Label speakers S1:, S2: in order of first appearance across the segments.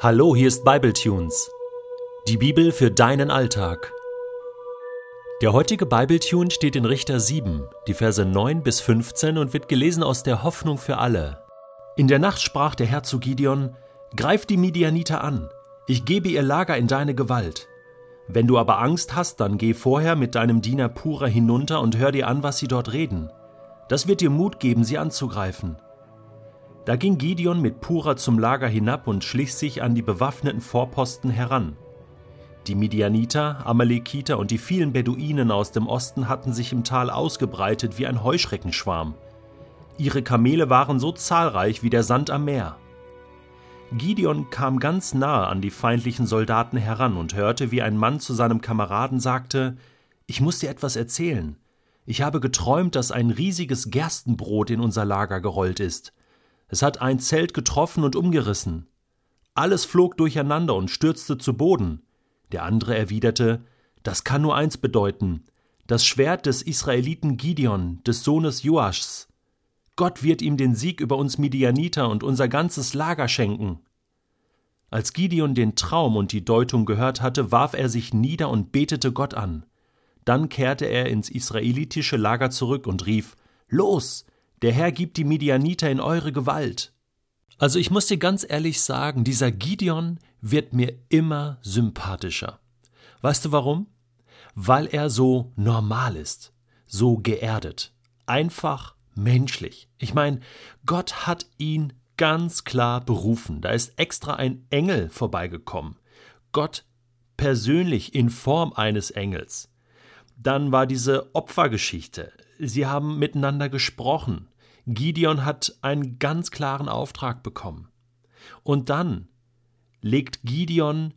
S1: Hallo, hier ist Bibletunes. Die Bibel für deinen Alltag. Der heutige Bibletune steht in Richter 7, die Verse 9 bis 15 und wird gelesen aus der Hoffnung für alle. In der Nacht sprach der Herr zu Gideon: Greif die Midianiter an, ich gebe ihr Lager in deine Gewalt. Wenn du aber Angst hast, dann geh vorher mit deinem Diener Pura hinunter und hör dir an, was sie dort reden. Das wird dir Mut geben, sie anzugreifen. Da ging Gideon mit Pura zum Lager hinab und schlich sich an die bewaffneten Vorposten heran. Die Midianiter, Amalekiter und die vielen Beduinen aus dem Osten hatten sich im Tal ausgebreitet wie ein Heuschreckenschwarm. Ihre Kamele waren so zahlreich wie der Sand am Meer. Gideon kam ganz nahe an die feindlichen Soldaten heran und hörte, wie ein Mann zu seinem Kameraden sagte Ich muss dir etwas erzählen. Ich habe geträumt, dass ein riesiges Gerstenbrot in unser Lager gerollt ist. Es hat ein Zelt getroffen und umgerissen. Alles flog durcheinander und stürzte zu Boden. Der andere erwiderte, das kann nur eins bedeuten, das Schwert des Israeliten Gideon, des Sohnes Joaschs. Gott wird ihm den Sieg über uns Midianiter und unser ganzes Lager schenken. Als Gideon den Traum und die Deutung gehört hatte, warf er sich nieder und betete Gott an. Dann kehrte er ins israelitische Lager zurück und rief Los, der Herr gibt die Midianiter in eure Gewalt. Also ich muss dir ganz ehrlich sagen, dieser Gideon wird mir immer sympathischer. Weißt du warum? Weil er so normal ist, so geerdet, einfach menschlich. Ich meine, Gott hat ihn ganz klar berufen. Da ist extra ein Engel vorbeigekommen. Gott persönlich in Form eines Engels. Dann war diese Opfergeschichte. Sie haben miteinander gesprochen. Gideon hat einen ganz klaren Auftrag bekommen. Und dann legt Gideon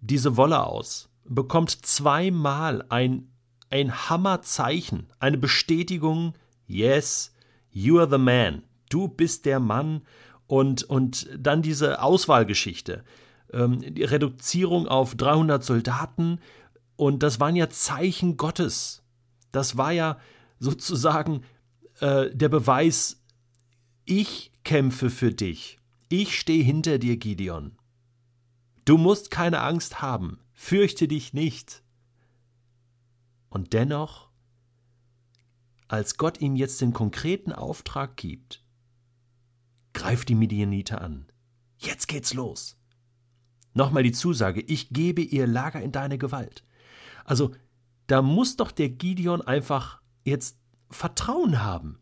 S1: diese Wolle aus, bekommt zweimal ein, ein Hammerzeichen, eine Bestätigung, yes, you are the man, du bist der Mann, und, und dann diese Auswahlgeschichte, ähm, die Reduzierung auf 300 Soldaten, und das waren ja Zeichen Gottes. Das war ja sozusagen äh, der Beweis, ich kämpfe für dich. Ich stehe hinter dir, Gideon. Du musst keine Angst haben, fürchte dich nicht. Und dennoch, als Gott ihm jetzt den konkreten Auftrag gibt, greift die Midianiter an. Jetzt geht's los. Nochmal die Zusage, ich gebe ihr Lager in deine Gewalt. Also, da muss doch der Gideon einfach jetzt Vertrauen haben.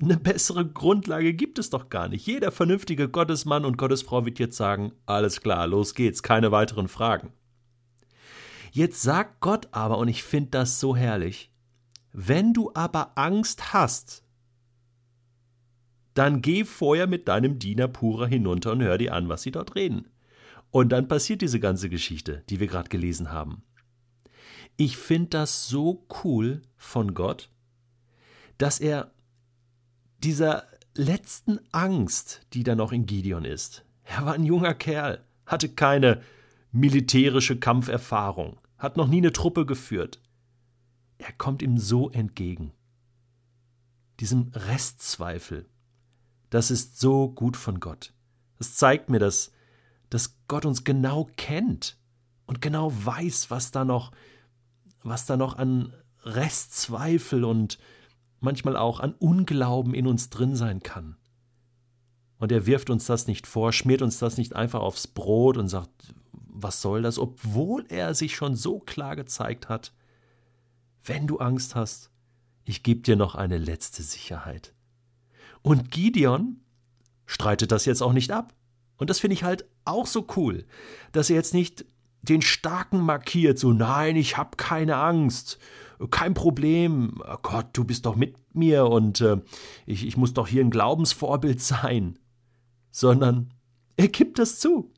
S1: Eine bessere Grundlage gibt es doch gar nicht. Jeder vernünftige Gottesmann und Gottesfrau wird jetzt sagen, alles klar, los geht's, keine weiteren Fragen. Jetzt sagt Gott aber, und ich finde das so herrlich, wenn du aber Angst hast, dann geh vorher mit deinem Diener Pura hinunter und hör dir an, was sie dort reden. Und dann passiert diese ganze Geschichte, die wir gerade gelesen haben. Ich finde das so cool von Gott, dass er dieser letzten Angst, die da noch in Gideon ist. Er war ein junger Kerl, hatte keine militärische Kampferfahrung, hat noch nie eine Truppe geführt. Er kommt ihm so entgegen. Diesem Restzweifel. Das ist so gut von Gott. Das zeigt mir, dass, dass Gott uns genau kennt und genau weiß, was da noch, was da noch an Restzweifel und manchmal auch an Unglauben in uns drin sein kann. Und er wirft uns das nicht vor, schmiert uns das nicht einfach aufs Brot und sagt, was soll das, obwohl er sich schon so klar gezeigt hat, wenn du Angst hast, ich gebe dir noch eine letzte Sicherheit. Und Gideon streitet das jetzt auch nicht ab. Und das finde ich halt auch so cool, dass er jetzt nicht den Starken markiert, so nein, ich habe keine Angst kein Problem, oh Gott, du bist doch mit mir und äh, ich, ich muss doch hier ein Glaubensvorbild sein, sondern er gibt das zu.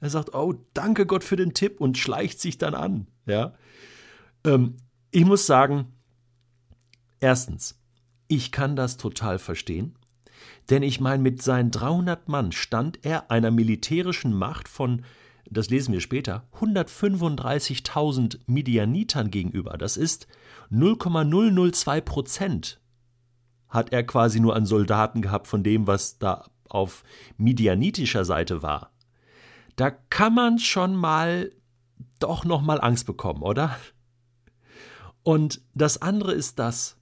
S1: Er sagt, oh, danke Gott für den Tipp und schleicht sich dann an. Ja, ähm, ich muss sagen, erstens, ich kann das total verstehen, denn ich meine, mit seinen 300 Mann stand er einer militärischen Macht von das lesen wir später, 135.000 Midianitern gegenüber. Das ist 0,002 Prozent hat er quasi nur an Soldaten gehabt von dem, was da auf midianitischer Seite war. da kann man schon mal doch noch mal Angst bekommen, oder? Und das andere ist das,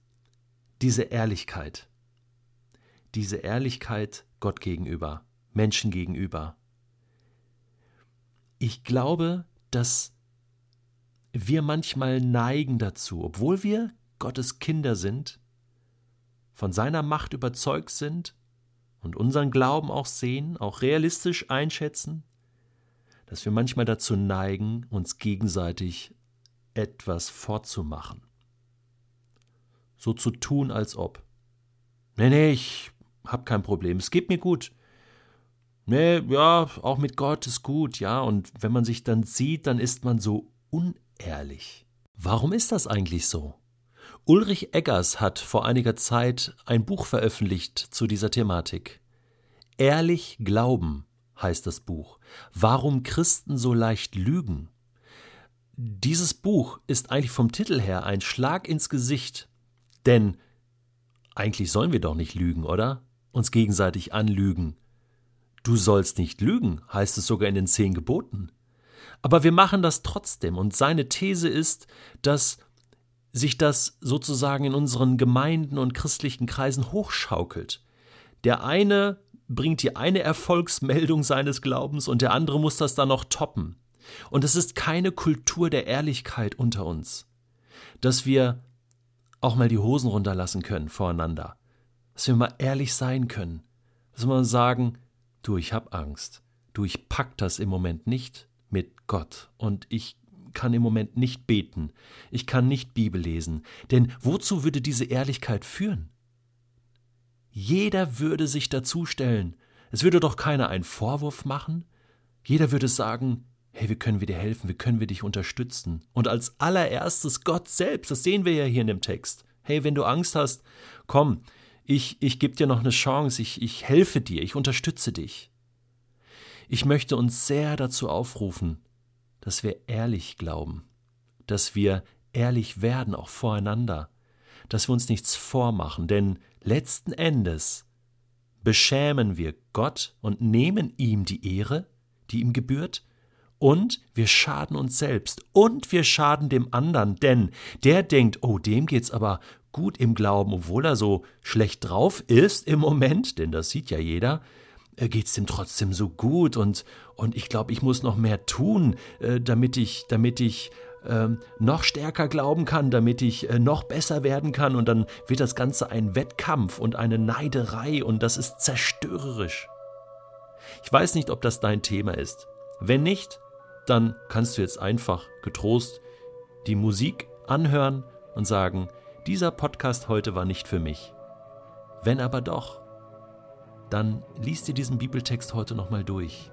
S1: diese Ehrlichkeit. Diese Ehrlichkeit Gott gegenüber, Menschen gegenüber. Ich glaube, dass wir manchmal neigen dazu, obwohl wir Gottes Kinder sind, von seiner Macht überzeugt sind und unseren Glauben auch sehen, auch realistisch einschätzen, dass wir manchmal dazu neigen, uns gegenseitig etwas vorzumachen. So zu tun, als ob. Nee, nee, ich hab kein Problem, es geht mir gut. Nee, ja, auch mit Gott ist gut, ja, und wenn man sich dann sieht, dann ist man so unehrlich. Warum ist das eigentlich so? Ulrich Eggers hat vor einiger Zeit ein Buch veröffentlicht zu dieser Thematik. Ehrlich glauben heißt das Buch. Warum Christen so leicht lügen. Dieses Buch ist eigentlich vom Titel her ein Schlag ins Gesicht. Denn eigentlich sollen wir doch nicht lügen, oder? Uns gegenseitig anlügen. Du sollst nicht lügen, heißt es sogar in den zehn Geboten. Aber wir machen das trotzdem, und seine These ist, dass sich das sozusagen in unseren Gemeinden und christlichen Kreisen hochschaukelt. Der eine bringt die eine Erfolgsmeldung seines Glaubens und der andere muss das dann noch toppen. Und es ist keine Kultur der Ehrlichkeit unter uns, dass wir auch mal die Hosen runterlassen können voreinander, dass wir mal ehrlich sein können, dass wir mal sagen, du, ich hab Angst, du, ich pack das im Moment nicht mit Gott und ich kann im Moment nicht beten, ich kann nicht Bibel lesen, denn wozu würde diese Ehrlichkeit führen? Jeder würde sich dazustellen. Es würde doch keiner einen Vorwurf machen. Jeder würde sagen, hey, wie können wir dir helfen, wie können wir dich unterstützen? Und als allererstes Gott selbst, das sehen wir ja hier in dem Text. Hey, wenn du Angst hast, komm, ich, ich gebe dir noch eine Chance, ich, ich helfe dir, ich unterstütze dich. Ich möchte uns sehr dazu aufrufen, dass wir ehrlich glauben, dass wir ehrlich werden, auch voreinander, dass wir uns nichts vormachen, denn letzten Endes beschämen wir Gott und nehmen ihm die Ehre, die ihm gebührt, und wir schaden uns selbst und wir schaden dem anderen, denn der denkt, oh, dem geht's aber gut im Glauben, obwohl er so schlecht drauf ist im Moment, denn das sieht ja jeder, äh, geht's dem trotzdem so gut und und ich glaube, ich muss noch mehr tun, äh, damit ich damit ich ähm, noch stärker glauben kann, damit ich äh, noch besser werden kann und dann wird das Ganze ein Wettkampf und eine Neiderei und das ist zerstörerisch. Ich weiß nicht, ob das dein Thema ist. Wenn nicht, dann kannst du jetzt einfach getrost die Musik anhören und sagen, dieser Podcast heute war nicht für mich. Wenn aber doch, dann liest dir diesen Bibeltext heute nochmal durch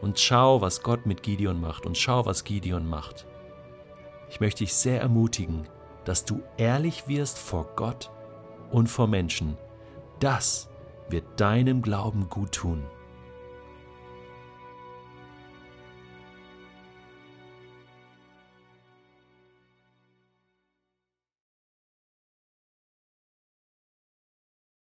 S1: und schau, was Gott mit Gideon macht und schau, was Gideon macht. Ich möchte dich sehr ermutigen, dass du ehrlich wirst vor Gott und vor Menschen. Das wird deinem Glauben gut tun.